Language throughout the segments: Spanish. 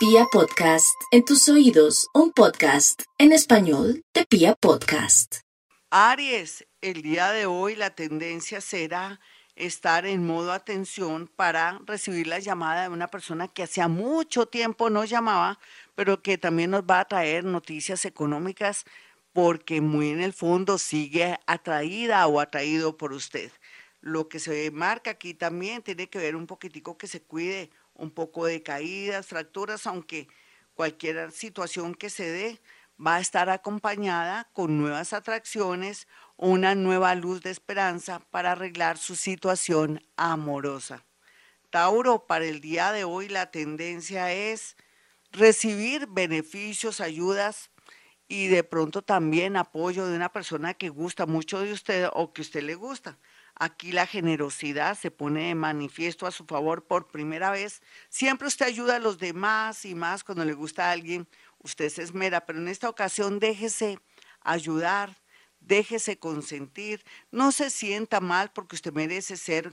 Pia Podcast, en tus oídos, un podcast en español de Pia Podcast. Aries, el día de hoy la tendencia será estar en modo atención para recibir la llamada de una persona que hacía mucho tiempo no llamaba, pero que también nos va a traer noticias económicas porque muy en el fondo sigue atraída o atraído por usted. Lo que se marca aquí también tiene que ver un poquitico que se cuide un poco de caídas, fracturas, aunque cualquier situación que se dé va a estar acompañada con nuevas atracciones una nueva luz de esperanza para arreglar su situación amorosa. Tauro, para el día de hoy la tendencia es recibir beneficios, ayudas y de pronto también apoyo de una persona que gusta mucho de usted o que usted le gusta. Aquí la generosidad se pone de manifiesto a su favor por primera vez. Siempre usted ayuda a los demás y más cuando le gusta a alguien, usted se esmera, pero en esta ocasión déjese ayudar, déjese consentir, no se sienta mal porque usted merece ser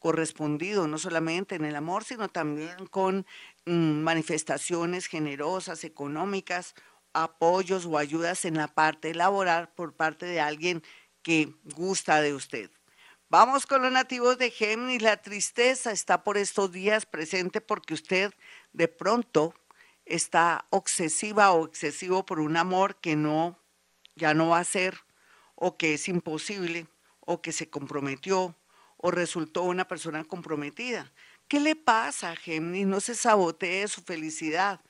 correspondido, no solamente en el amor, sino también con mm, manifestaciones generosas, económicas, apoyos o ayudas en la parte laboral por parte de alguien que gusta de usted. Vamos con los nativos de Géminis. La tristeza está por estos días presente porque usted de pronto está obsesiva o excesivo por un amor que no, ya no va a ser, o que es imposible, o que se comprometió, o resultó una persona comprometida. ¿Qué le pasa, Géminis? No se sabotee su felicidad.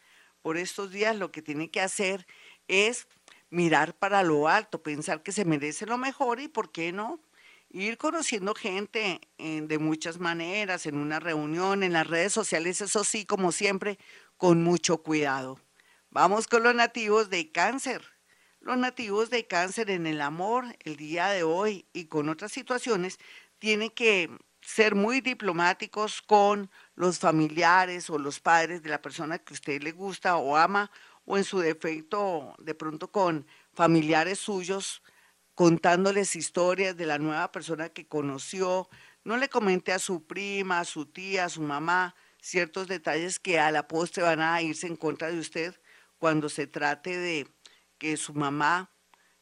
Por estos días lo que tiene que hacer es mirar para lo alto, pensar que se merece lo mejor y, ¿por qué no? Ir conociendo gente eh, de muchas maneras, en una reunión, en las redes sociales, eso sí, como siempre, con mucho cuidado. Vamos con los nativos de cáncer. Los nativos de cáncer en el amor, el día de hoy y con otras situaciones, tienen que ser muy diplomáticos con los familiares o los padres de la persona que usted le gusta o ama, o en su defecto, de pronto con familiares suyos, contándoles historias de la nueva persona que conoció. No le comente a su prima, a su tía, a su mamá ciertos detalles que a la postre van a irse en contra de usted cuando se trate de que su mamá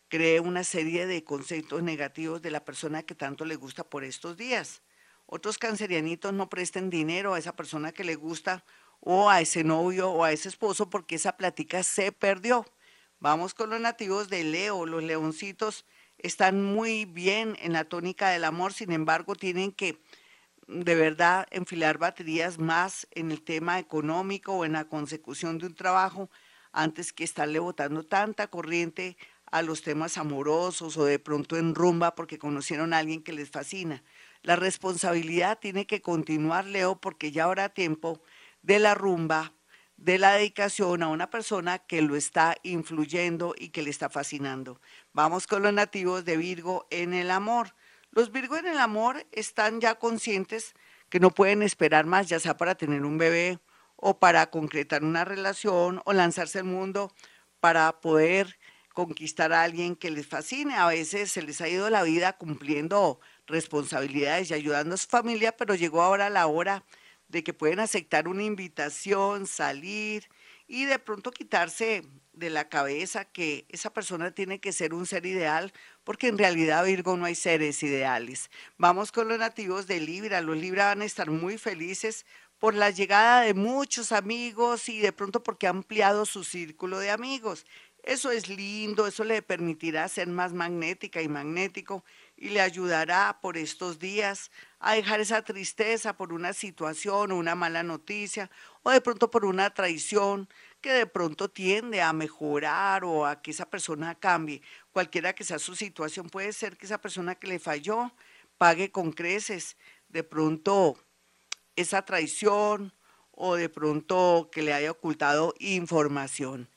cree una serie de conceptos negativos de la persona que tanto le gusta por estos días. Otros cancerianitos no presten dinero a esa persona que le gusta o a ese novio o a ese esposo porque esa plática se perdió. Vamos con los nativos de Leo, los leoncitos están muy bien en la tónica del amor, sin embargo, tienen que de verdad enfilar baterías más en el tema económico o en la consecución de un trabajo antes que estarle botando tanta corriente a los temas amorosos o de pronto en rumba porque conocieron a alguien que les fascina. La responsabilidad tiene que continuar, Leo, porque ya habrá tiempo de la rumba, de la dedicación a una persona que lo está influyendo y que le está fascinando. Vamos con los nativos de Virgo en el amor. Los Virgo en el amor están ya conscientes que no pueden esperar más, ya sea para tener un bebé o para concretar una relación o lanzarse al mundo para poder conquistar a alguien que les fascine. A veces se les ha ido la vida cumpliendo responsabilidades y ayudando a su familia, pero llegó ahora la hora de que pueden aceptar una invitación, salir y de pronto quitarse de la cabeza que esa persona tiene que ser un ser ideal, porque en realidad Virgo no hay seres ideales. Vamos con los nativos de Libra. Los Libra van a estar muy felices por la llegada de muchos amigos y de pronto porque ha ampliado su círculo de amigos. Eso es lindo, eso le permitirá ser más magnética y magnético y le ayudará por estos días a dejar esa tristeza por una situación o una mala noticia o de pronto por una traición que de pronto tiende a mejorar o a que esa persona cambie. Cualquiera que sea su situación, puede ser que esa persona que le falló pague con creces de pronto esa traición o de pronto que le haya ocultado información.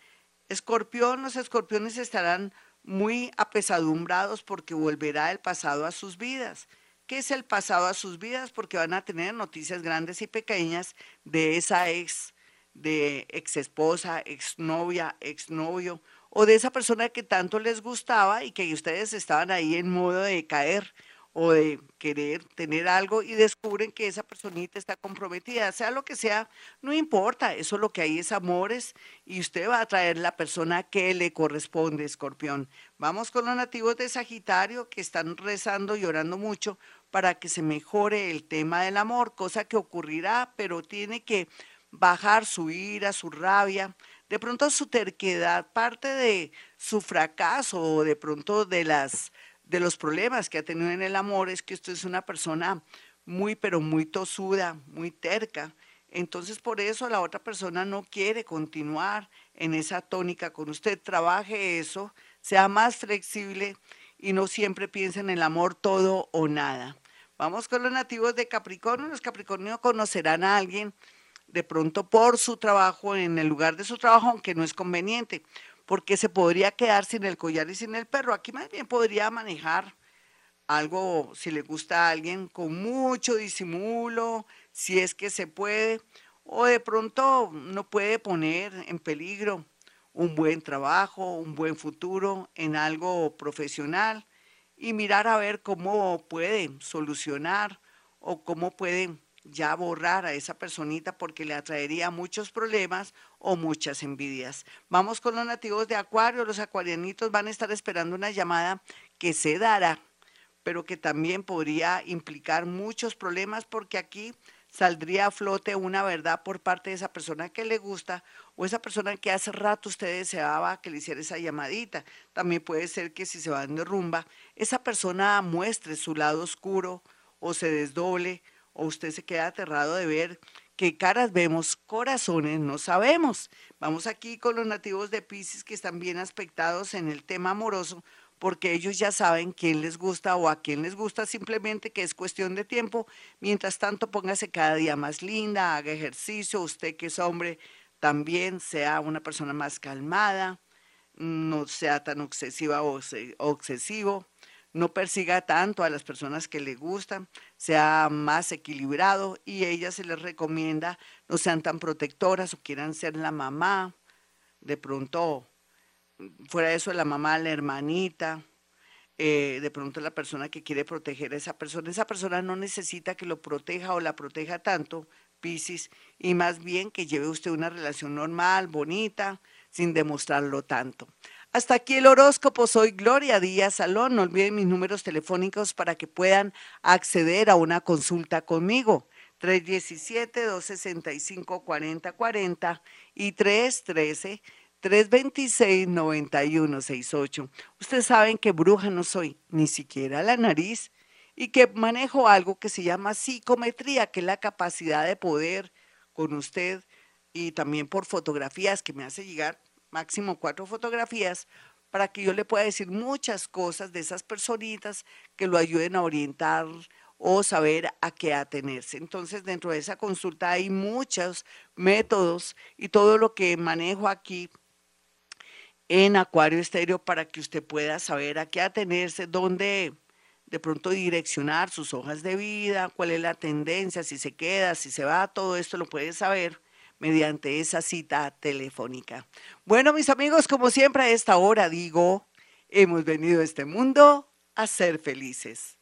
Escorpión, los escorpiones estarán muy apesadumbrados porque volverá el pasado a sus vidas. ¿Qué es el pasado a sus vidas? Porque van a tener noticias grandes y pequeñas de esa ex, de ex esposa, ex novia, ex novio, o de esa persona que tanto les gustaba y que ustedes estaban ahí en modo de caer o de querer tener algo y descubren que esa personita está comprometida, sea lo que sea, no importa, eso lo que hay es amores y usted va a traer la persona que le corresponde, escorpión. Vamos con los nativos de Sagitario que están rezando y orando mucho para que se mejore el tema del amor, cosa que ocurrirá, pero tiene que bajar su ira, su rabia, de pronto su terquedad, parte de su fracaso o de pronto de las de los problemas que ha tenido en el amor es que usted es una persona muy, pero muy tosuda, muy terca. Entonces, por eso la otra persona no quiere continuar en esa tónica con usted. Trabaje eso, sea más flexible y no siempre piense en el amor todo o nada. Vamos con los nativos de Capricornio. Los Capricornios conocerán a alguien de pronto por su trabajo, en el lugar de su trabajo, aunque no es conveniente porque se podría quedar sin el collar y sin el perro. Aquí más bien podría manejar algo, si le gusta a alguien, con mucho disimulo, si es que se puede, o de pronto no puede poner en peligro un buen trabajo, un buen futuro en algo profesional y mirar a ver cómo puede solucionar o cómo puede ya borrar a esa personita porque le atraería muchos problemas o muchas envidias. Vamos con los nativos de Acuario. Los acuarianitos van a estar esperando una llamada que se dará, pero que también podría implicar muchos problemas porque aquí saldría a flote una verdad por parte de esa persona que le gusta o esa persona que hace rato usted deseaba que le hiciera esa llamadita. También puede ser que si se van de rumba, esa persona muestre su lado oscuro o se desdoble o usted se queda aterrado de ver qué caras vemos, corazones no sabemos. Vamos aquí con los nativos de Pisces que están bien aspectados en el tema amoroso, porque ellos ya saben quién les gusta o a quién les gusta, simplemente que es cuestión de tiempo. Mientras tanto, póngase cada día más linda, haga ejercicio, usted que es hombre también sea una persona más calmada, no sea tan obsesiva o obsesivo no persiga tanto a las personas que le gustan, sea más equilibrado y ella se les recomienda no sean tan protectoras o quieran ser la mamá, de pronto fuera de eso la mamá, la hermanita, eh, de pronto la persona que quiere proteger a esa persona, esa persona no necesita que lo proteja o la proteja tanto, Piscis, y más bien que lleve usted una relación normal, bonita, sin demostrarlo tanto. Hasta aquí el horóscopo. Soy Gloria Díaz Salón. No olviden mis números telefónicos para que puedan acceder a una consulta conmigo. 317-265-4040 y 313-326-9168. Ustedes saben que bruja no soy, ni siquiera la nariz, y que manejo algo que se llama psicometría, que es la capacidad de poder con usted y también por fotografías que me hace llegar máximo cuatro fotografías, para que yo le pueda decir muchas cosas de esas personitas que lo ayuden a orientar o saber a qué atenerse. Entonces, dentro de esa consulta hay muchos métodos y todo lo que manejo aquí en Acuario Estéreo para que usted pueda saber a qué atenerse, dónde de pronto direccionar sus hojas de vida, cuál es la tendencia, si se queda, si se va, todo esto lo puede saber mediante esa cita telefónica. Bueno, mis amigos, como siempre a esta hora digo, hemos venido a este mundo a ser felices.